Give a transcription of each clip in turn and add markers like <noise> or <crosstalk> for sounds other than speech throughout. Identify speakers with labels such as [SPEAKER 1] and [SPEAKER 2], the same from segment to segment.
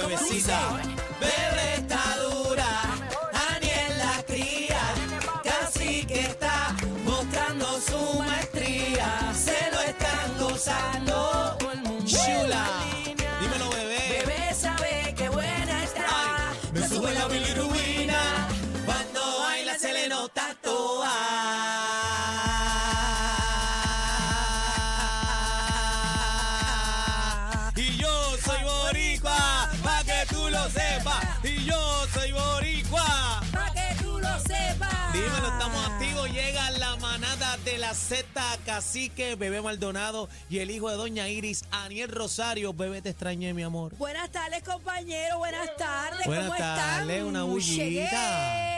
[SPEAKER 1] bebecita. Bebé está dura, Aniel la cría, casi que está mostrando su maestría. Se lo están gozando. De la Z Cacique, Bebé Maldonado y el hijo de Doña Iris, Aniel Rosario. Bebé, te extrañé, mi amor.
[SPEAKER 2] Buenas tardes, compañero. Buenas tardes.
[SPEAKER 1] Buenas
[SPEAKER 2] ¿Cómo
[SPEAKER 1] tardes,
[SPEAKER 2] están?
[SPEAKER 1] una bullita.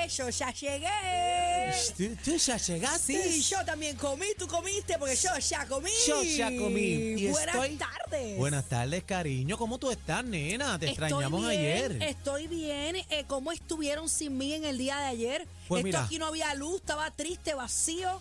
[SPEAKER 2] Llegué. Yo ya llegué.
[SPEAKER 1] ¿Tú, tú ya llegaste?
[SPEAKER 2] Sí, yo también comí. Tú comiste porque yo ya comí.
[SPEAKER 1] Yo ya comí. Y
[SPEAKER 2] Buenas
[SPEAKER 1] estoy-
[SPEAKER 2] tardes.
[SPEAKER 1] Buenas tardes, cariño. ¿Cómo tú estás, nena? Te
[SPEAKER 2] Estoy
[SPEAKER 1] extrañamos
[SPEAKER 2] bien,
[SPEAKER 1] ayer.
[SPEAKER 2] Estoy bien. Eh, ¿Cómo estuvieron sin mí en el día de ayer?
[SPEAKER 1] Pues
[SPEAKER 2] Esto
[SPEAKER 1] mira.
[SPEAKER 2] aquí no había luz, estaba triste, vacío.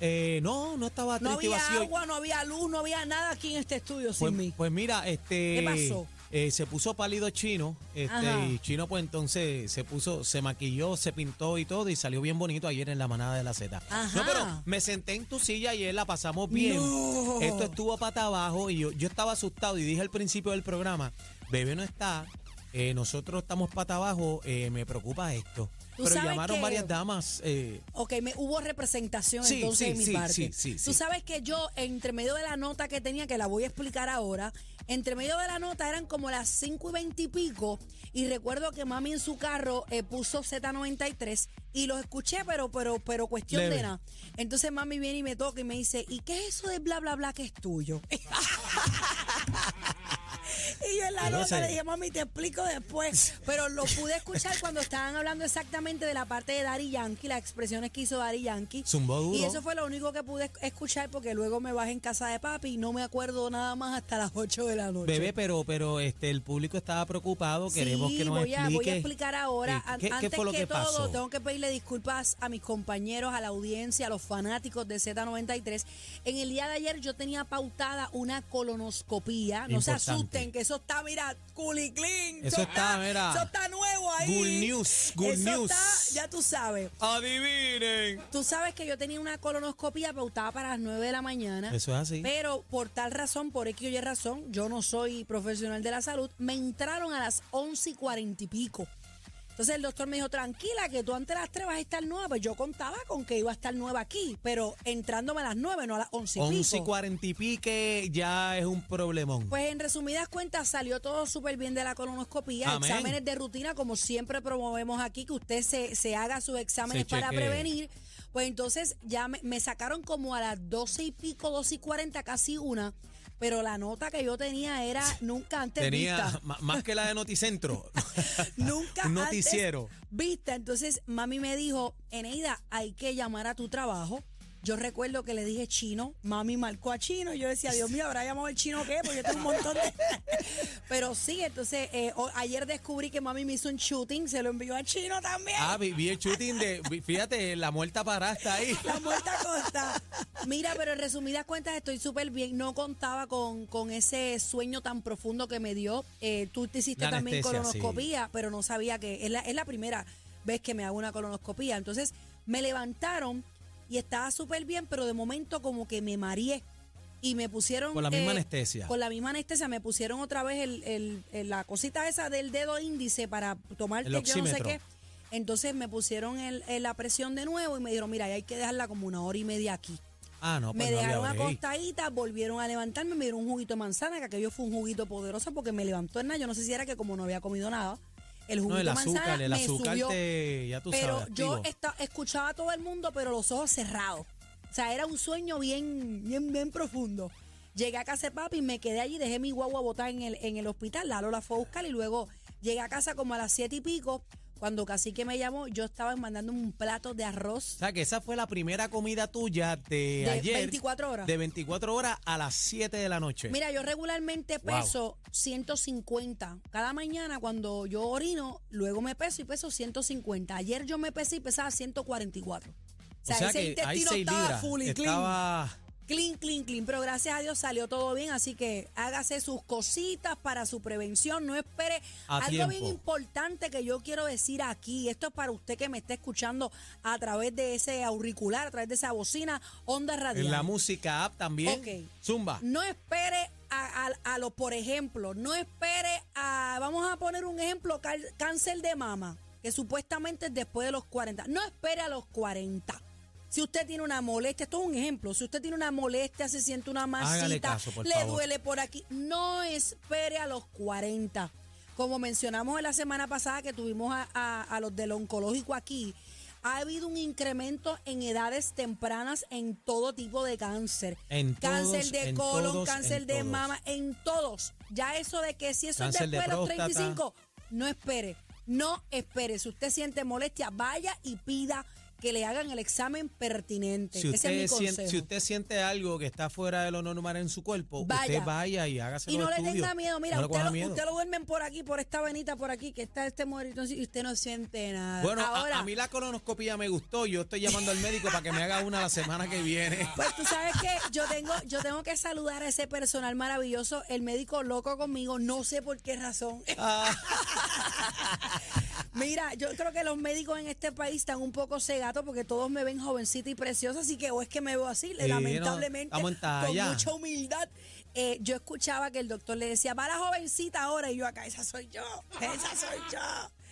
[SPEAKER 1] Eh, no, no estaba
[SPEAKER 2] No
[SPEAKER 1] triste y
[SPEAKER 2] había
[SPEAKER 1] vacío.
[SPEAKER 2] agua, no había luz, no había nada aquí en este estudio
[SPEAKER 1] Pues,
[SPEAKER 2] sin mí.
[SPEAKER 1] pues mira, este.
[SPEAKER 2] ¿Qué pasó?
[SPEAKER 1] eh, se puso pálido chino, este, y chino pues entonces se puso, se maquilló, se pintó y todo y salió bien bonito ayer en la manada de la Z.
[SPEAKER 2] Ajá.
[SPEAKER 1] No, pero me senté en tu silla ayer, la pasamos bien.
[SPEAKER 2] No.
[SPEAKER 1] Esto estuvo pata abajo y yo, yo estaba asustado y dije al principio del programa, bebé no está, eh, nosotros estamos pata abajo, eh, me preocupa esto. Pero llamaron
[SPEAKER 2] que-
[SPEAKER 1] varias damas. eh,
[SPEAKER 2] Ok, me, hubo representación
[SPEAKER 1] Sí,
[SPEAKER 2] entonces
[SPEAKER 1] sí,
[SPEAKER 2] de mi
[SPEAKER 1] sí,
[SPEAKER 2] parte.
[SPEAKER 1] sí, sí,
[SPEAKER 2] Tú sabes que yo, entre medio de la nota que tenía, que la voy a explicar ahora, entre medio de la nota eran como las 5 y 20 y pico, y recuerdo que mami en su carro eh, puso Z93 y los escuché, pero, pero, pero cuestión
[SPEAKER 1] Leve.
[SPEAKER 2] de nada. Entonces mami viene y me toca y me dice, ¿y qué es eso de bla, bla, bla que es tuyo? <laughs> <laughs> Y yo en la nota le dije, mami, te explico después. <laughs> Pero lo pude escuchar cuando estaban hablando exactamente de la parte de Daddy Yankee, las expresiones que hizo Daddy Yankee.
[SPEAKER 1] Zumbó duro.
[SPEAKER 2] Y eso fue lo único que pude escuchar porque luego me bajé en casa de papi y no me acuerdo nada más hasta las 8 de la noche.
[SPEAKER 1] Bebé, pero, pero este, el público estaba preocupado, queremos
[SPEAKER 2] sí,
[SPEAKER 1] que nos
[SPEAKER 2] voy a,
[SPEAKER 1] explique.
[SPEAKER 2] voy a explicar ahora.
[SPEAKER 1] eh,
[SPEAKER 2] An-
[SPEAKER 1] ¿Qué, qué
[SPEAKER 2] Antes
[SPEAKER 1] fue lo
[SPEAKER 2] que,
[SPEAKER 1] que,
[SPEAKER 2] todo,
[SPEAKER 1] pasó?
[SPEAKER 2] tengo que pedirle disculpas a mis compañeros, a la audiencia, a los fanáticos de Z93. En el día de ayer yo tenía pautada una colonoscopía. No se asusten, que eso está, mira, culi clean.
[SPEAKER 1] Eso está, mira.
[SPEAKER 2] Eso está nuevo ahí.
[SPEAKER 1] Good news, good
[SPEAKER 2] Eso
[SPEAKER 1] news.
[SPEAKER 2] está, ya tú sabes.
[SPEAKER 1] Adivinen.
[SPEAKER 2] Tú sabes que yo tenía una colonoscopía pautada para las 9 de la mañana.
[SPEAKER 1] Eso es así.
[SPEAKER 2] Pero por tal razón, por X o Y razón, yo no soy profesional de la salud, me entraron a las 11 y 40 y pico. Entonces el doctor me dijo, tranquila, que tú antes de las 3 vas a estar nueva. Pues yo contaba con que iba a estar nueva aquí, pero entrándome a las 9, no a las 11 y
[SPEAKER 1] 11 y
[SPEAKER 2] pico.
[SPEAKER 1] 40 y pique ya es un problemón.
[SPEAKER 2] Pues en resumidas cuentas salió todo súper bien de la colonoscopía,
[SPEAKER 1] Amén.
[SPEAKER 2] exámenes de rutina como siempre promovemos aquí, que usted se, se haga sus exámenes
[SPEAKER 1] Se
[SPEAKER 2] para
[SPEAKER 1] chequee.
[SPEAKER 2] prevenir. Pues entonces ya me, me sacaron como a las 12 y pico, 12 y 40, casi una, pero la nota que yo tenía era nunca antes
[SPEAKER 1] Tenía
[SPEAKER 2] vista.
[SPEAKER 1] más que la de Noticentro. <laughs> <laughs>
[SPEAKER 2] Nunca
[SPEAKER 1] Un noticiero.
[SPEAKER 2] antes vista. Entonces mami me dijo, Eneida, hay que llamar a tu trabajo. Yo recuerdo que le dije chino, mami marcó a chino y yo decía, Dios mío, ¿habrá llamado el chino qué? Porque yo tengo un montón de... <laughs> Pero sí, entonces eh, o- ayer descubrí que mami me hizo un shooting, se lo envió a chino también.
[SPEAKER 1] ah, vi, vi el shooting de. vi- Fíjate, la muerta parada está ahí. <laughs>
[SPEAKER 2] La muerta costa. Mira, pero en resumidas cuentas estoy súper bien. No contaba con, con ese sueño tan profundo que me dio. Eh, tú te hiciste
[SPEAKER 1] La
[SPEAKER 2] también
[SPEAKER 1] anestesia,
[SPEAKER 2] colonoscopía, pero no sabía que es la, es la primera vez que me hago una colonoscopía. Entonces me levantaron y estaba súper bien, pero de momento como que me mareé. Y me pusieron...
[SPEAKER 1] Con la misma
[SPEAKER 2] eh,
[SPEAKER 1] anestesia.
[SPEAKER 2] Con la misma anestesia me pusieron otra vez el, el- el- la cosita esa del dedo índice para tomarte
[SPEAKER 1] El
[SPEAKER 2] yo no sé qué. Entonces me pusieron el- el- la presión de nuevo y me dijeron, mira, hay que dejarla como una hora y media aquí.
[SPEAKER 1] Ah, no, pues
[SPEAKER 2] me
[SPEAKER 1] no
[SPEAKER 2] dejaron acostadita, volvieron a levantarme, me dieron un juguito de manzana, que aquello fue un juguito poderoso porque me levantó en nada. Yo no sé si era que como no había comido nada, el juguito
[SPEAKER 1] No, el
[SPEAKER 2] de manzana
[SPEAKER 1] azúcar, el
[SPEAKER 2] me
[SPEAKER 1] azúcar
[SPEAKER 2] subió.
[SPEAKER 1] te. Ya tú
[SPEAKER 2] pero
[SPEAKER 1] sabes.
[SPEAKER 2] yo esta- escuchaba a todo el mundo, pero los ojos cerrados. O sea, era un sueño bien, bien, bien profundo. Llegué a casa de papi y me quedé allí, dejé mi guagua botada en el, en el hospital. Lalo la fue a buscar y luego llegué a casa como a las siete y pico. Cuando Cacique me llamó, yo estaba mandando un plato de arroz
[SPEAKER 1] O sea, que esa fue la primera comida tuya de,
[SPEAKER 2] de
[SPEAKER 1] ayer.
[SPEAKER 2] 24 horas.
[SPEAKER 1] De 24 horas a las 7 de la noche.
[SPEAKER 2] Mira, yo regularmente
[SPEAKER 1] Wow.
[SPEAKER 2] peso 150. Cada mañana cuando yo orino, luego me peso y peso 150. Ayer yo me pesé y pesaba 144. O sea, ese
[SPEAKER 1] hay
[SPEAKER 2] intestino
[SPEAKER 1] seis
[SPEAKER 2] estaba
[SPEAKER 1] libras.
[SPEAKER 2] full y.
[SPEAKER 1] Estaba.
[SPEAKER 2] Clean, clean, clean. Pero gracias a Dios salió todo bien, así que hágase sus cositas para su prevención. No espere.
[SPEAKER 1] A
[SPEAKER 2] Algo
[SPEAKER 1] tiempo.
[SPEAKER 2] bien importante que yo quiero decir aquí, esto es para usted que me está escuchando a través de ese auricular, a través de esa bocina, onda radial.
[SPEAKER 1] En la música app también.
[SPEAKER 2] Ok.
[SPEAKER 1] Zumba.
[SPEAKER 2] No espere a, a, a lo, por ejemplo, no espere a, vamos a poner un ejemplo, cáncer de mama, que supuestamente es después de los 40. No espere a los 40. Si usted tiene una molestia, esto es un ejemplo, si usted tiene una molestia, se siente una masita,
[SPEAKER 1] caso,
[SPEAKER 2] le
[SPEAKER 1] favor.
[SPEAKER 2] duele por aquí, no espere a los 40. Como mencionamos en la semana pasada que tuvimos a, a- a los del oncológico aquí, ha habido un incremento en edades tempranas en todo tipo de cáncer.
[SPEAKER 1] En
[SPEAKER 2] cáncer
[SPEAKER 1] todos,
[SPEAKER 2] de colon,
[SPEAKER 1] todos,
[SPEAKER 2] cáncer de
[SPEAKER 1] todos.
[SPEAKER 2] mama, en todos. Ya eso de que si eso
[SPEAKER 1] Cáncer
[SPEAKER 2] es
[SPEAKER 1] de
[SPEAKER 2] después de los
[SPEAKER 1] próstata.
[SPEAKER 2] 35, no espere, no espere. Si usted siente molestia, vaya y pida que le hagan el examen pertinente.
[SPEAKER 1] Si
[SPEAKER 2] Ese
[SPEAKER 1] usted,
[SPEAKER 2] es mi
[SPEAKER 1] siente, si usted siente algo que está fuera de lo normal en su cuerpo,
[SPEAKER 2] Vaya.
[SPEAKER 1] usted vaya y hágase
[SPEAKER 2] y no
[SPEAKER 1] los
[SPEAKER 2] le
[SPEAKER 1] estudios.
[SPEAKER 2] tenga miedo, mira,
[SPEAKER 1] No
[SPEAKER 2] usted, lo,
[SPEAKER 1] miedo.
[SPEAKER 2] usted lo duermen por aquí, por esta venita por aquí, que está este muerito y usted no siente nada.
[SPEAKER 1] Bueno, a, mí la colonoscopia me gustó. Yo estoy llamando al médico para que me haga una la semana que viene. <laughs>
[SPEAKER 2] Pues tú sabes que yo tengo, yo tengo que saludar a ese personal maravilloso, el médico loco conmigo, no sé por qué razón.
[SPEAKER 1] Ah, <laughs>
[SPEAKER 2] Mira, yo creo que los médicos en este país están un poco cegatos porque todos me ven jovencita y preciosa, así que o es que me veo así,
[SPEAKER 1] Sí,
[SPEAKER 2] lamentablemente,
[SPEAKER 1] no,
[SPEAKER 2] con mucha humildad. Eh, yo escuchaba que el doctor le decía, va la jovencita ahora, y yo acá, esa soy yo, esa soy yo.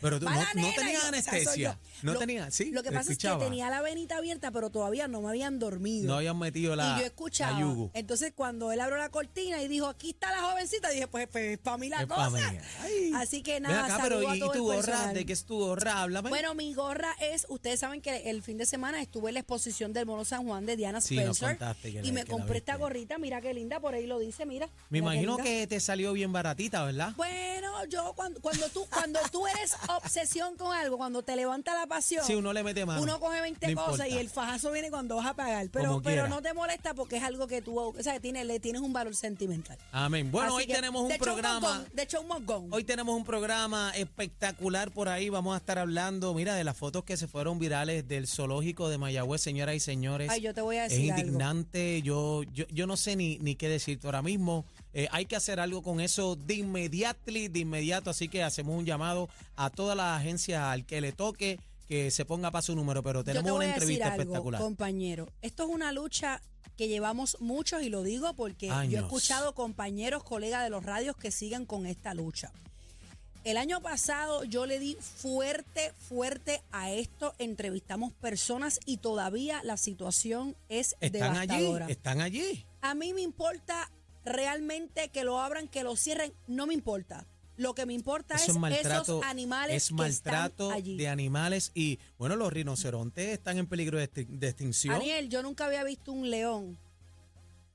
[SPEAKER 1] Pero tú no- no
[SPEAKER 2] nena,
[SPEAKER 1] tenías
[SPEAKER 2] y yo, "Esa soy
[SPEAKER 1] anestesia.
[SPEAKER 2] yo".
[SPEAKER 1] No
[SPEAKER 2] Lo-
[SPEAKER 1] tenía- sí,
[SPEAKER 2] Lo que pasa
[SPEAKER 1] escuchaba.
[SPEAKER 2] es que tenía la venita abierta, pero todavía no me habían dormido.
[SPEAKER 1] no habían metido la,
[SPEAKER 2] y yo escuchaba.
[SPEAKER 1] yugo.
[SPEAKER 2] Entonces, cuando él abrió la cortina y dijo, aquí está la jovencita, dije, pues, pues para mí la
[SPEAKER 1] Es
[SPEAKER 2] cosa.
[SPEAKER 1] mí.
[SPEAKER 2] Así que nada,
[SPEAKER 1] acá, pero
[SPEAKER 2] a
[SPEAKER 1] ¿y,
[SPEAKER 2] todo
[SPEAKER 1] y tu gorra? ¿De qué es tu gorra? Háblame.
[SPEAKER 2] Bueno, mi gorra es, ustedes saben que el fin de semana estuve en la exposición del Mono San Juan de Diana
[SPEAKER 1] Sí,
[SPEAKER 2] Spencer
[SPEAKER 1] que
[SPEAKER 2] y
[SPEAKER 1] la-
[SPEAKER 2] me
[SPEAKER 1] que
[SPEAKER 2] compré esta gorrita, mira qué linda, por ahí lo dice, mira.
[SPEAKER 1] me
[SPEAKER 2] mira
[SPEAKER 1] imagino que te salió bien baratita, ¿verdad?
[SPEAKER 2] Bueno, yo cuando, cuando tú cuando tú eres obsesión con algo, cuando te levanta la pasión,
[SPEAKER 1] Sí, uno le mete mano.
[SPEAKER 2] uno coge 20
[SPEAKER 1] No
[SPEAKER 2] cosas y
[SPEAKER 1] importa.
[SPEAKER 2] el fajazo viene cuando vas a pagar, pero
[SPEAKER 1] Como
[SPEAKER 2] pero
[SPEAKER 1] quiera.
[SPEAKER 2] no te molesta porque es algo que tú, o sea, que tiene, le tienes un valor sentimental.
[SPEAKER 1] Amén. Bueno,
[SPEAKER 2] Así
[SPEAKER 1] hoy
[SPEAKER 2] que,
[SPEAKER 1] tenemos un
[SPEAKER 2] de hecho,
[SPEAKER 1] programa.
[SPEAKER 2] de hecho, un mogón.
[SPEAKER 1] Hoy tenemos un programa espectacular por ahí. Vamos a estar hablando, mira, de las fotos que se fueron virales del zoológico de Mayagüez, señoras y señores.
[SPEAKER 2] Ay, yo te voy a
[SPEAKER 1] es
[SPEAKER 2] decir algo.
[SPEAKER 1] indignante. Yo, yo, yo no sé ni, ni qué decirte ahora mismo. Eh, hay que hacer algo con eso de inmediato, de inmediato. Así que hacemos un llamado a todas las agencias al que le toque que se ponga para su número. Pero
[SPEAKER 2] Yo te
[SPEAKER 1] tenemos
[SPEAKER 2] voy
[SPEAKER 1] una
[SPEAKER 2] a decir
[SPEAKER 1] entrevista
[SPEAKER 2] algo,
[SPEAKER 1] espectacular.
[SPEAKER 2] compañero. Esto es una lucha que llevamos muchos y lo digo porque yo he escuchado compañeros, colegas de los radios que sigan con esta lucha. El año pasado yo le di fuerte, fuerte a esto. Entrevistamos personas y todavía la situación es
[SPEAKER 1] Están allí,
[SPEAKER 2] devastadora.
[SPEAKER 1] están allí.
[SPEAKER 2] A mí me importa realmente que lo abran, que lo cierren. No me importa. Lo que me importa
[SPEAKER 1] Eso
[SPEAKER 2] es,
[SPEAKER 1] es maltrato,
[SPEAKER 2] esos animales
[SPEAKER 1] es
[SPEAKER 2] que
[SPEAKER 1] maltrato
[SPEAKER 2] están allí.
[SPEAKER 1] de animales y bueno, los rinocerontes están en peligro de, extin- de extinción.
[SPEAKER 2] Daniel, yo nunca había visto un león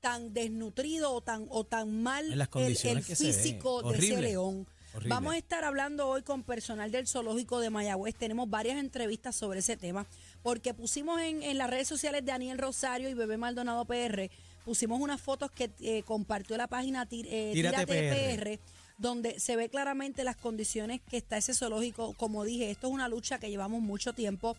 [SPEAKER 2] tan desnutrido o tan, o tan mal
[SPEAKER 1] En las
[SPEAKER 2] el,
[SPEAKER 1] condiciones
[SPEAKER 2] el
[SPEAKER 1] que se ve.
[SPEAKER 2] físico de ese león.
[SPEAKER 1] Horrible.
[SPEAKER 2] Vamos a estar hablando hoy con personal del zoológico de Mayagüez. Tenemos varias entrevistas sobre ese tema porque pusimos en, en las redes sociales de Daniel Rosario y Bebé Maldonado PR, pusimos unas fotos que eh, compartió la página Ti- eh,
[SPEAKER 1] Tírate
[SPEAKER 2] Tírate
[SPEAKER 1] PR.
[SPEAKER 2] PR donde se ve claramente las condiciones que está ese zoológico. Como dije, esto es una lucha que llevamos mucho tiempo.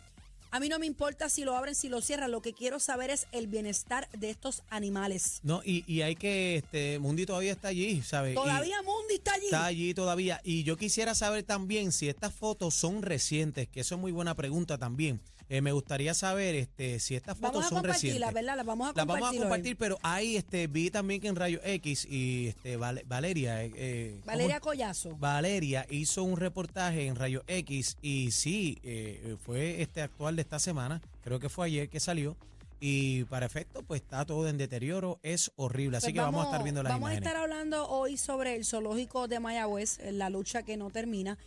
[SPEAKER 2] A mí no me importa si lo abren, si lo cierran. Lo que quiero saber es el bienestar de estos animales.
[SPEAKER 1] No, y, y hay que, este, Mundi todavía está allí, ¿sabes? Y
[SPEAKER 2] Todavía Mundi está allí.
[SPEAKER 1] está allí todavía. Y yo quisiera saber también si estas fotos son recientes, que eso es muy buena pregunta también. Eh, me gustaría saber este, si estas fotos
[SPEAKER 2] Vamos a
[SPEAKER 1] son recientes.
[SPEAKER 2] ¿verdad? Las vamos a
[SPEAKER 1] Las
[SPEAKER 2] compartir.
[SPEAKER 1] vamos a
[SPEAKER 2] hoy.
[SPEAKER 1] compartir, pero ahí este, vi también que en Rayo X y este, Val- Valeria. eh, eh.
[SPEAKER 2] Valeria Collazo.
[SPEAKER 1] Valeria hizo un reportaje en Rayo X y sí, eh, fue este actual de esta semana, creo que fue ayer que salió. Y para efecto, pues está todo en deterioro, es horrible. Así
[SPEAKER 2] Pues
[SPEAKER 1] que vamos, a estar viendo las
[SPEAKER 2] Vamos
[SPEAKER 1] imágenes.
[SPEAKER 2] a estar hablando hoy sobre el zoológico de Mayagüez, eh, la lucha que no termina.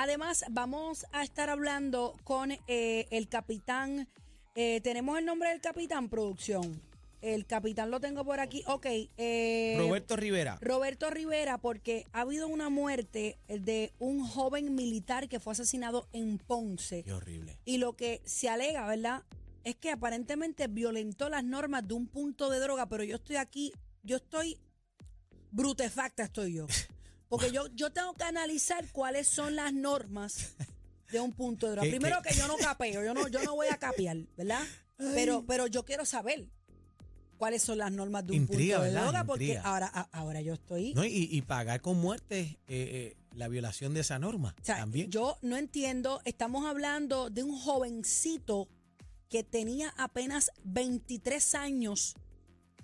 [SPEAKER 2] Además, vamos a estar hablando con eh, el capitán. eh, ¿Tenemos el nombre del capitán, producción? El capitán lo tengo por aquí. Ok. eh,
[SPEAKER 1] Roberto Rivera.
[SPEAKER 2] Roberto Rivera, porque ha habido una muerte de un joven militar que fue asesinado en Ponce.
[SPEAKER 1] Qué horrible.
[SPEAKER 2] Y lo que se alega, ¿verdad? Es que aparentemente violentó las normas de un punto de droga, pero yo estoy aquí, yo estoy brutefacta, estoy yo. <laughs> Porque yo, yo tengo que analizar cuáles son las normas de un punto de droga.
[SPEAKER 1] ¿Qué-
[SPEAKER 2] Primero
[SPEAKER 1] qué?
[SPEAKER 2] que yo no capeo, yo no, yo no voy a capear, ¿verdad? Pero, pero yo quiero saber. cuáles son las normas de un
[SPEAKER 1] Intriga,
[SPEAKER 2] punto de
[SPEAKER 1] ¿verdad?
[SPEAKER 2] droga, porque
[SPEAKER 1] Intriga.
[SPEAKER 2] ahora, a- ahora yo estoy...
[SPEAKER 1] No, y, y pagar con muerte eh, eh, la violación de esa norma
[SPEAKER 2] O sea,
[SPEAKER 1] también.
[SPEAKER 2] yo no entiendo, estamos hablando de un jovencito que tenía apenas 23 años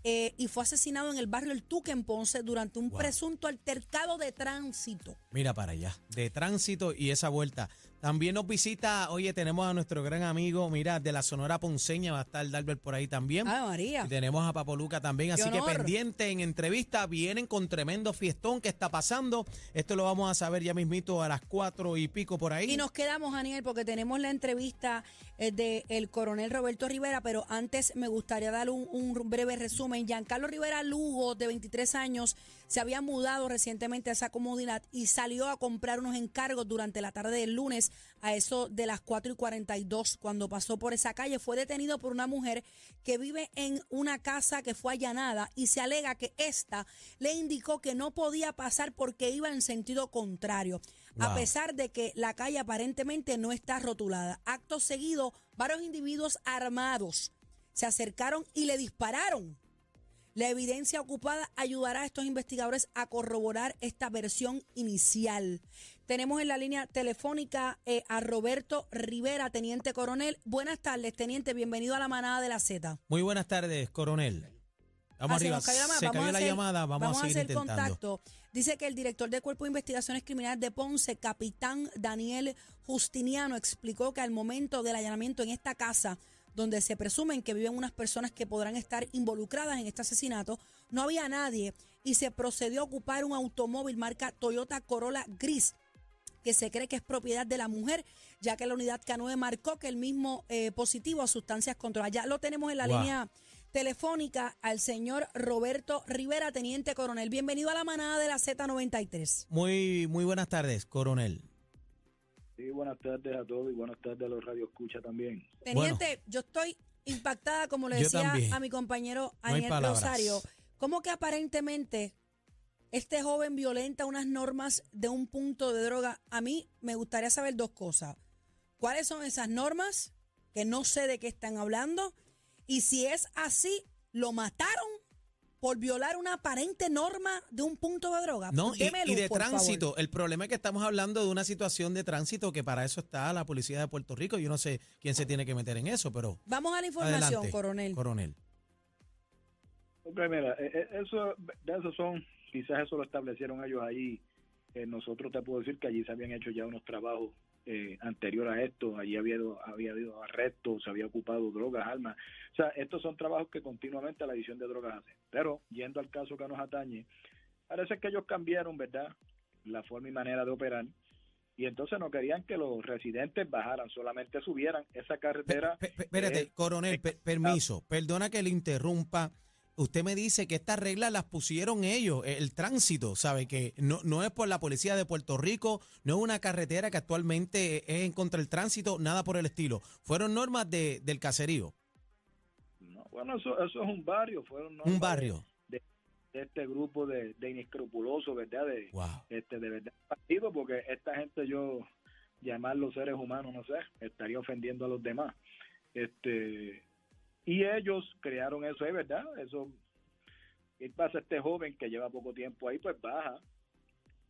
[SPEAKER 2] eh, y fue asesinado en el barrio El Tuque en Ponce durante un
[SPEAKER 1] Wow.
[SPEAKER 2] presunto altercado de tránsito.
[SPEAKER 1] Mira para allá, de tránsito y esa vuelta. También nos visita, oye, tenemos a nuestro gran amigo, mira, de la Sonora Ponceña, va a estar Dalbert por ahí también.
[SPEAKER 2] Ay, María.
[SPEAKER 1] Y tenemos a Papoluca también, así que pendiente en entrevista, vienen con tremendo fiestón que está pasando. Esto lo vamos a saber ya mismito a las cuatro y pico por ahí.
[SPEAKER 2] Y nos quedamos, Aniel, porque tenemos la entrevista eh, del coronel Roberto Rivera, pero antes me gustaría dar un, un breve resumen. Giancarlo Rivera Lugo, de 23 años, se había mudado recientemente a esa comunidad y salió a comprar unos encargos durante la tarde del lunes a eso de las 4 y 42. Cuando pasó por esa calle, fue detenido por una mujer que vive en una casa que fue allanada y se alega que ésta le indicó que no podía pasar porque iba en sentido contrario. A pesar de que la calle aparentemente no está rotulada. Acto seguido, varios individuos armados se acercaron y le dispararon. La evidencia ocupada ayudará a estos investigadores a corroborar esta versión inicial. Tenemos en la línea telefónica eh, a Roberto Rivera, teniente coronel. Buenas tardes, teniente. Bienvenido a la manada de la Z.
[SPEAKER 1] Muy buenas tardes, coronel. Vamos
[SPEAKER 2] Ah, se
[SPEAKER 1] arriba,
[SPEAKER 2] nos cayó la
[SPEAKER 1] se
[SPEAKER 2] Vamos
[SPEAKER 1] cayó
[SPEAKER 2] a
[SPEAKER 1] la
[SPEAKER 2] hacer-
[SPEAKER 1] llamada, vamos, a seguir
[SPEAKER 2] hacer
[SPEAKER 1] intentando.
[SPEAKER 2] contacto. Dice que el director del Cuerpo de Investigaciones Criminales de Ponce, capitán Daniel Justiniano, explicó que al momento del allanamiento en esta casa, donde se presumen que viven unas personas que podrán estar involucradas en este asesinato, no había nadie y se procedió a ocupar un automóvil marca Toyota Corolla gris que se cree que es propiedad de la mujer, ya que la unidad K9 marcó que el mismo eh, positivo a sustancias controladas. Ya lo tenemos en la
[SPEAKER 1] Wow.
[SPEAKER 2] línea telefónica al señor Roberto Rivera, teniente coronel. Bienvenido a la manada de la Z93.
[SPEAKER 1] Muy, muy buenas tardes, coronel.
[SPEAKER 3] Sí, buenas tardes a todos y buenas tardes a los Radio Escucha también.
[SPEAKER 2] Teniente, yo estoy impactada, como le decía a mi compañero
[SPEAKER 1] No palabras.
[SPEAKER 2] Rosario, ¿cómo que aparentemente este joven violenta unas normas de un punto de droga? A mí me gustaría saber dos cosas. ¿Cuáles son esas normas? Que no sé de qué están hablando. Y si es así, ¿lo mataron por violar una aparente norma de un punto de droga?
[SPEAKER 1] No, y, de
[SPEAKER 2] favor.
[SPEAKER 1] tránsito. El problema es que estamos hablando de una situación de tránsito que para eso está la policía de Puerto Rico. Yo no sé quién se tiene que meter en eso, pero
[SPEAKER 2] Vamos a la información,
[SPEAKER 1] adelante,
[SPEAKER 2] coronel.
[SPEAKER 1] Coronel.
[SPEAKER 3] Ok, mira, eh, eh, eso, de esos son, quizás eso lo establecieron ellos ahí. Eh, nosotros te puedo decir que allí se habían hecho ya unos trabajos eh, anterior a esto. Allí había, habido- había habido arrestos, se había ocupado drogas, armas. O sea, estos son trabajos que continuamente la división de drogas hace. Pero, yendo al caso que nos atañe, parece que ellos cambiaron, ¿verdad?, la forma y manera de operar. Y entonces no querían que los residentes bajaran, solamente subieran esa carretera.
[SPEAKER 1] espérate,
[SPEAKER 3] eh,
[SPEAKER 1] coronel, pe- permiso. Perdona que le interrumpa. Usted me dice que estas reglas las pusieron ellos, el tránsito, ¿sabe? Que no, no es por la policía de Puerto Rico, no es una carretera que actualmente es en contra del tránsito, nada por el estilo. Fueron normas de, del caserío,
[SPEAKER 3] bueno, eso, eso es un barrio, fueron
[SPEAKER 1] un
[SPEAKER 3] de-
[SPEAKER 1] barrio.
[SPEAKER 3] de este grupo de, de inescrupulosos, ¿verdad? De,
[SPEAKER 1] Wow.
[SPEAKER 3] este, de verdad partido, porque esta gente yo llamarlos seres humanos, no sé, estaría ofendiendo a los demás. Este y ellos crearon eso, es verdad, eso ¿qué pasa este joven que lleva poco tiempo ahí, pues baja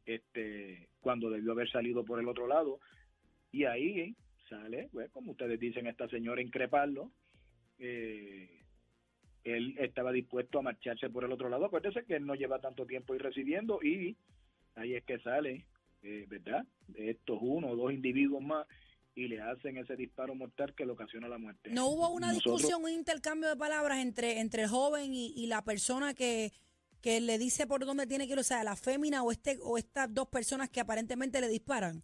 [SPEAKER 3] este cuando debió haber salido por el otro lado y ahí sale, pues, como ustedes dicen, esta señora increparlo. Eh, él estaba dispuesto a marcharse por el otro lado. Acuérdese que él no lleva tanto tiempo ahí recibiendo y ahí es que sale, eh, ¿verdad? Estos uno o dos individuos más y le hacen ese disparo mortal que le ocasiona la muerte.
[SPEAKER 2] No hubo una
[SPEAKER 3] Nosotros-
[SPEAKER 2] discusión, un intercambio de palabras entre, entre el joven y, y la persona que, que le dice por dónde tiene que ir, o sea, la fémina o este o estas dos personas que aparentemente le disparan.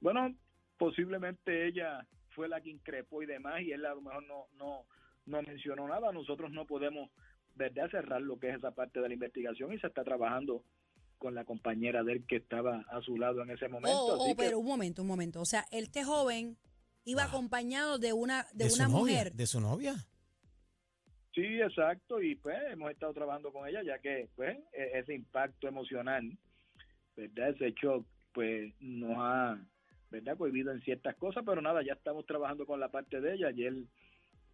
[SPEAKER 3] Bueno, posiblemente ella fue la que increpó y demás y él a lo mejor no, no, no mencionó nada. Nosotros no podemos, ¿verdad?, cerrar lo que es esa parte de la investigación y se está trabajando con la compañera de él que estaba a su lado en ese momento.
[SPEAKER 2] Oh, oh,
[SPEAKER 3] así que-
[SPEAKER 2] pero un momento, un momento. O sea, este joven iba
[SPEAKER 1] Wow.
[SPEAKER 2] acompañado de una, de,
[SPEAKER 1] De,
[SPEAKER 2] una
[SPEAKER 1] su novia,
[SPEAKER 2] mujer.
[SPEAKER 1] de su novia.
[SPEAKER 3] Sí, exacto, y pues hemos estado trabajando con ella ya que pues e- ese impacto emocional, ¿verdad? Ese shock pues nos ha, ¿verdad? Cohibido en ciertas cosas, pero nada, ya estamos trabajando con la parte de ella. Ayer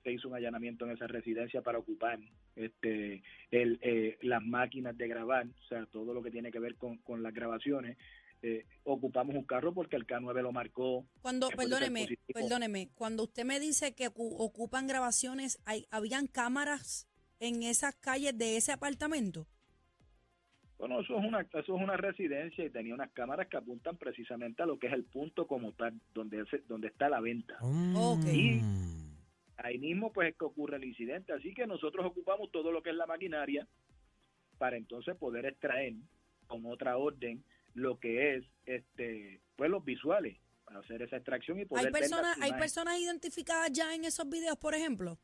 [SPEAKER 3] se hizo un allanamiento en esa residencia para ocupar este el, eh, las máquinas de grabar, o sea, todo lo que tiene que ver con, con las grabaciones. Eh, ocupamos un carro porque el K9 lo marcó.
[SPEAKER 2] Cuando, perdóneme, perdóneme, cuando usted me dice que ocu- ocupan grabaciones, ¿hay, ¿habían cámaras en esas calles de ese apartamento?
[SPEAKER 3] Bueno, eso es una eso es una residencia y tenía unas cámaras que apuntan precisamente a lo que es el punto como tal, donde donde está la venta.
[SPEAKER 2] Ok.
[SPEAKER 1] Mm.
[SPEAKER 3] Ahí mismo pues es que ocurre el incidente, así que nosotros ocupamos todo lo que es la maquinaria para entonces poder extraer con otra orden lo que es este pues los visuales para hacer esa extracción y poder
[SPEAKER 2] ¿Hay personas, ¿Hay personas identificadas ya en esos videos, por ejemplo?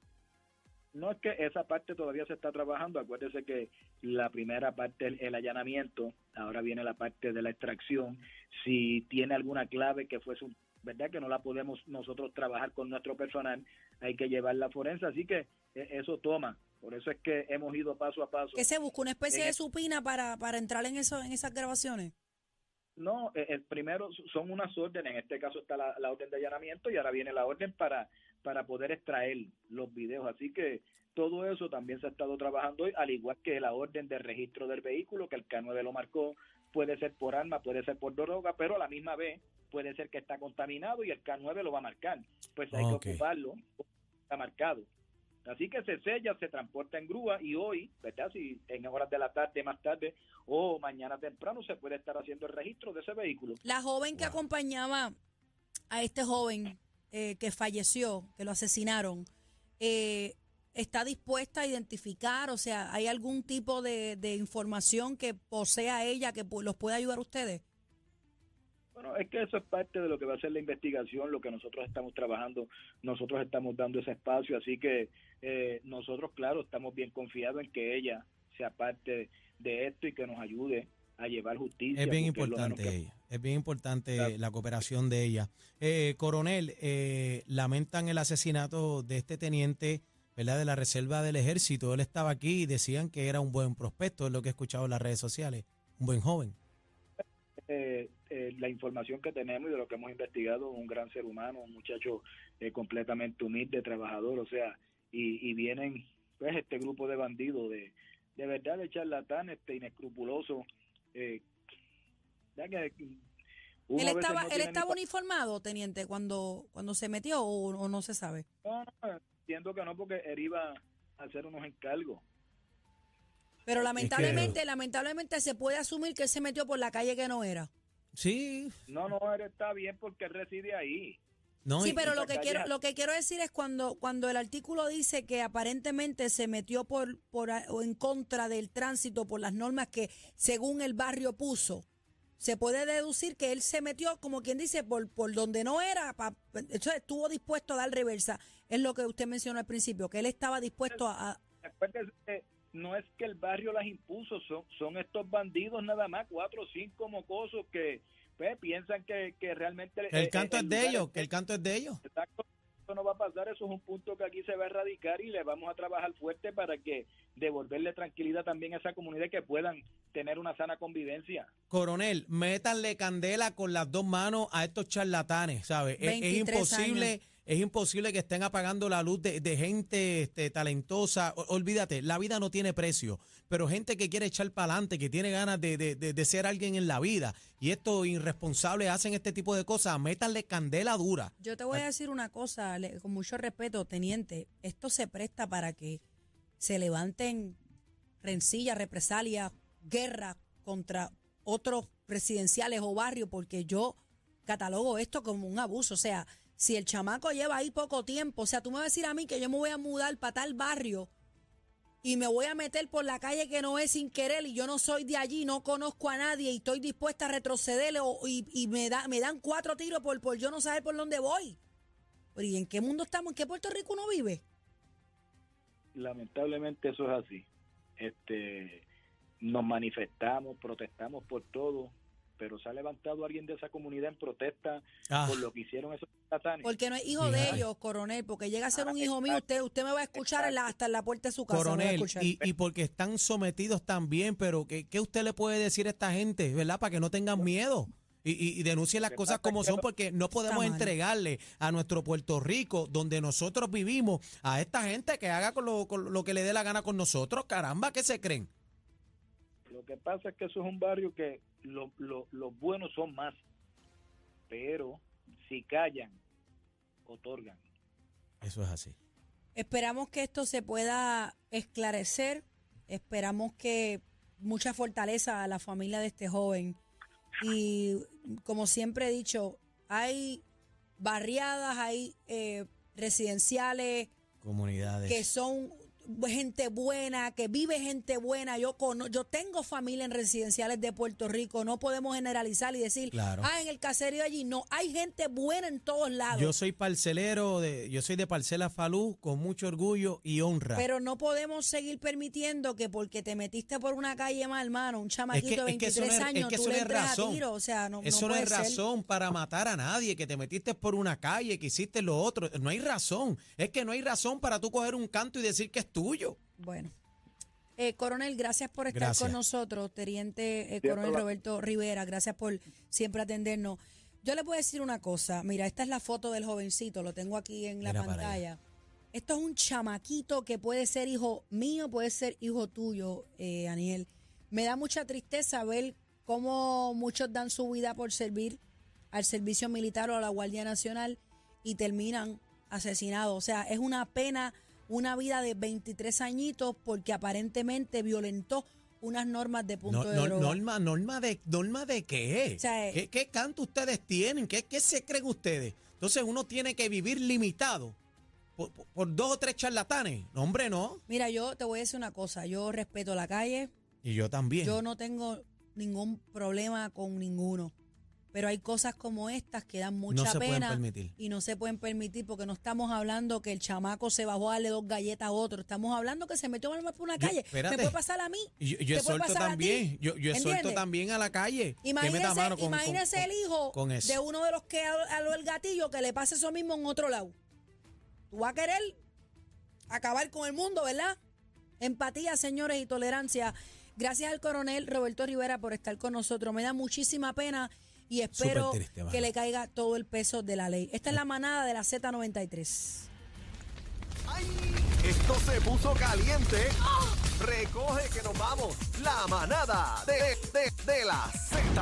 [SPEAKER 3] No es que esa parte todavía se está trabajando. Acuérdese que la primera parte el, el allanamiento, ahora viene la parte de la extracción. Si tiene alguna clave que fuese un, verdad que no la podemos nosotros trabajar con nuestro personal, hay que llevarla a forense. Así que eh, eso toma. Por eso es que hemos ido paso a paso.
[SPEAKER 2] ¿Qué se busca? ¿Una especie
[SPEAKER 3] En
[SPEAKER 2] de
[SPEAKER 3] el-
[SPEAKER 2] supina para, para entrar en, eso, en esas grabaciones?
[SPEAKER 3] No, eh, el primero son unas órdenes, en este caso está la, la orden de allanamiento y ahora viene la orden para, para poder extraer los videos. Así que todo eso también se ha estado trabajando hoy, al igual que la orden de registro del vehículo, que el K9 lo marcó, puede ser por arma, puede ser por droga, pero a la misma vez puede ser que está contaminado y el K9 lo va a marcar. Pues hay que ocuparlo, está marcado. Así que se sella, se transporta en grúa y hoy, ¿verdad? Si en horas de la tarde, más tarde o mañana temprano se puede estar haciendo el registro de ese vehículo.
[SPEAKER 2] La joven que
[SPEAKER 1] Wow.
[SPEAKER 2] acompañaba a este joven eh, que falleció, que lo asesinaron, eh, ¿está dispuesta a identificar? O sea, ¿hay algún tipo de, de información que posea ella que los pueda ayudar a ustedes?
[SPEAKER 3] Bueno, es que eso es parte de lo que va a ser la investigación, lo que nosotros estamos trabajando, nosotros estamos dando ese espacio, así que eh, nosotros, claro, estamos bien confiados en que ella sea parte de esto y que nos ayude a llevar justicia.
[SPEAKER 1] Es bien importante ella, es bien importante
[SPEAKER 3] Claro.
[SPEAKER 1] la cooperación de ella. Eh, coronel, eh, lamentan el asesinato de este teniente, ¿verdad? De la Reserva del Ejército. Él estaba aquí y decían que era un buen prospecto, es lo que he escuchado en las redes sociales. Un buen joven.
[SPEAKER 3] Eh, eh, la información que tenemos y de lo que hemos investigado, un gran ser humano, un muchacho eh, completamente humilde, trabajador, o sea, y, y vienen pues este grupo de bandidos, de, de verdad de charlatanes, este, inescrupulosos, eh, ya que uno
[SPEAKER 2] ¿Él estaba,
[SPEAKER 3] no
[SPEAKER 2] él estaba uniformado, teniente, cuando, cuando se metió o, o no se sabe?
[SPEAKER 3] No, no, entiendo que no, porque él iba a hacer unos encargos.
[SPEAKER 2] Pero lamentablemente, lamentablemente se puede asumir que él se metió por la calle que no era.
[SPEAKER 1] Sí,
[SPEAKER 3] No, no, él está bien porque él reside ahí.
[SPEAKER 1] no,
[SPEAKER 2] Sí, pero lo que
[SPEAKER 3] calle-
[SPEAKER 2] quiero lo que quiero decir es cuando cuando el artículo dice que aparentemente se metió por por o en contra del tránsito por las normas que según el barrio puso, se puede deducir que él se metió como quien dice por por donde no era, pa- entonces estuvo dispuesto a dar reversa. Es lo que usted mencionó al principio, que él estaba dispuesto a, a-
[SPEAKER 3] Acuérdese que no es que el barrio las impuso, son, son estos bandidos nada más, cuatro o cinco mocosos que pues, piensan que, que realmente...
[SPEAKER 1] el canto es de ellos, que el canto es de ellos.
[SPEAKER 3] Exacto, eso no va a pasar, eso es un punto que aquí se va a erradicar y le vamos a trabajar fuerte para que devolverle tranquilidad también a esa comunidad y que puedan tener una sana convivencia.
[SPEAKER 1] Coronel, métanle candela con las dos manos a estos charlatanes, ¿sabes? Es, es
[SPEAKER 2] 23
[SPEAKER 1] imposible,
[SPEAKER 2] años.
[SPEAKER 1] Es imposible que estén apagando la luz de, gente este, talentosa. O- olvídate, la vida no tiene precio, pero gente que quiere echar para adelante, que tiene ganas de, de- de- ser alguien en la vida, y estos irresponsables hacen este tipo de cosas, métanle candela dura.
[SPEAKER 2] Yo te voy a decir una cosa, con mucho respeto, teniente, esto se presta para que se levanten rencillas, represalias, guerra contra otros residenciales o barrios, porque yo catalogo esto como un abuso. O sea, si el chamaco lleva ahí poco tiempo, o sea, tú me vas a decir a mí que yo me voy a mudar para tal barrio y me voy a meter por la calle que no es sin querer y yo no soy de allí, no conozco a nadie y estoy dispuesta a retroceder o- y, y me, da, me dan cuatro tiros por, por yo no saber por dónde voy. Pero ¿y en qué mundo estamos? ¿En qué Puerto Rico uno vive?
[SPEAKER 3] Lamentablemente eso es así. Este, nos manifestamos, protestamos por todo, pero se ha levantado alguien de esa comunidad en protesta
[SPEAKER 1] Ah,
[SPEAKER 3] por lo que hicieron esos charlatanes.
[SPEAKER 2] Porque no es hijo de ellos, coronel, porque llega a ser
[SPEAKER 3] Ah,
[SPEAKER 2] un hijo mío, usted usted me va a escuchar en la- hasta en la puerta de su casa. me va a
[SPEAKER 1] coronel, y, y porque están sometidos también, pero ¿qué, qué usted le puede decir a esta gente, verdad? Para que no tengan miedo. y, y, y denuncie las cosas como son porque no podemos entregarle a nuestro Puerto Rico, donde nosotros vivimos, a esta gente que haga con lo, con lo que le dé la gana con nosotros. Caramba, ¿qué se creen?
[SPEAKER 3] Lo que pasa es que eso es un barrio que lo- lo- los buenos son más, pero si callan, otorgan.
[SPEAKER 1] Eso es así.
[SPEAKER 2] Esperamos que esto se pueda esclarecer. Esperamos que mucha fortaleza a la familia de este joven. Y como siempre he dicho, hay barriadas, hay eh, residenciales
[SPEAKER 1] Comunidades.
[SPEAKER 2] que son gente buena, que vive gente buena. Yo cono- yo tengo familia en residenciales de Puerto Rico. No podemos generalizar y decir,
[SPEAKER 1] Claro.
[SPEAKER 2] ah, en el caserío allí. No, hay gente buena en todos lados.
[SPEAKER 1] Yo soy parcelero, de, yo soy de Parcela Falú con mucho orgullo y honra.
[SPEAKER 2] Pero no podemos seguir permitiendo que porque te metiste por una calle mal, hermano, un
[SPEAKER 1] es
[SPEAKER 2] chamaquito
[SPEAKER 1] que,
[SPEAKER 2] de
[SPEAKER 1] es que eso
[SPEAKER 2] 23
[SPEAKER 1] no es, es
[SPEAKER 2] años,
[SPEAKER 1] que
[SPEAKER 2] tú
[SPEAKER 1] no
[SPEAKER 2] le
[SPEAKER 1] es
[SPEAKER 2] entres a
[SPEAKER 1] razón.
[SPEAKER 2] tiro. O sea, no,
[SPEAKER 1] eso
[SPEAKER 2] no
[SPEAKER 1] no, es
[SPEAKER 2] ser.
[SPEAKER 1] razón para matar a nadie, que te metiste por una calle, que hiciste lo otro. No hay razón. Es que no hay razón para tú coger un canto y decir que es tuyo.
[SPEAKER 2] Bueno. Eh, coronel, gracias por estar
[SPEAKER 1] Gracias.
[SPEAKER 2] con nosotros. Teniente eh, Coronel Roberto Rivera, gracias por siempre atendernos. Yo le puedo decir una cosa. Mira, esta es la foto del jovencito, lo tengo aquí en la
[SPEAKER 1] Mira
[SPEAKER 2] pantalla. Esto es un chamaquito que puede ser hijo mío, puede ser hijo tuyo, eh, Aniel. Me da mucha tristeza ver cómo muchos dan su vida por servir al servicio militar o a la Guardia Nacional y terminan asesinados. O sea, es una pena una vida de 23 añitos porque aparentemente violentó unas normas de punto
[SPEAKER 1] No,
[SPEAKER 2] de
[SPEAKER 1] no-
[SPEAKER 2] droga.
[SPEAKER 1] norma, norma de, norma de qué?
[SPEAKER 2] O sea, eh,
[SPEAKER 1] ¿Qué, qué canto ustedes tienen? ¿Qué, qué se creen ustedes? Entonces uno tiene que vivir limitado por, por- por dos o tres charlatanes. No, hombre, no.
[SPEAKER 2] Mira, yo te voy a decir una cosa. Yo respeto la calle.
[SPEAKER 1] Y yo también.
[SPEAKER 2] Yo no tengo ningún problema con ninguno. Pero hay cosas como estas que dan mucha
[SPEAKER 1] no se pueden
[SPEAKER 2] pena
[SPEAKER 1] permitir.
[SPEAKER 2] y no se pueden permitir porque no estamos hablando que el chamaco se bajó a darle dos galletas a otro. Estamos hablando que se metió mal por una
[SPEAKER 1] Yo-
[SPEAKER 2] calle.
[SPEAKER 1] espérate.
[SPEAKER 2] Me puede pasar a mí.
[SPEAKER 1] Yo, yo
[SPEAKER 2] te puede
[SPEAKER 1] exhorto
[SPEAKER 2] pasar a ti.
[SPEAKER 1] también. Yo, yo exhorto
[SPEAKER 2] ¿Entiendes?
[SPEAKER 1] también a la calle. que meta
[SPEAKER 2] Imagínese,
[SPEAKER 1] mano con- con-
[SPEAKER 2] imagínese el hijo
[SPEAKER 1] con eso.
[SPEAKER 2] de uno de los que aló el gatillo que le pase eso mismo en otro lado. Tú vas a querer acabar con el mundo, ¿verdad? Empatía, señores, y tolerancia. Gracias al coronel Roberto Rivera por estar con nosotros. Me da muchísima pena y espero
[SPEAKER 1] triste,
[SPEAKER 2] que le caiga todo el peso de la ley. Esta es la manada de la Z93.
[SPEAKER 4] ¡Ay! Esto se puso caliente. Recoge que nos vamos. La manada de, de, de la Z.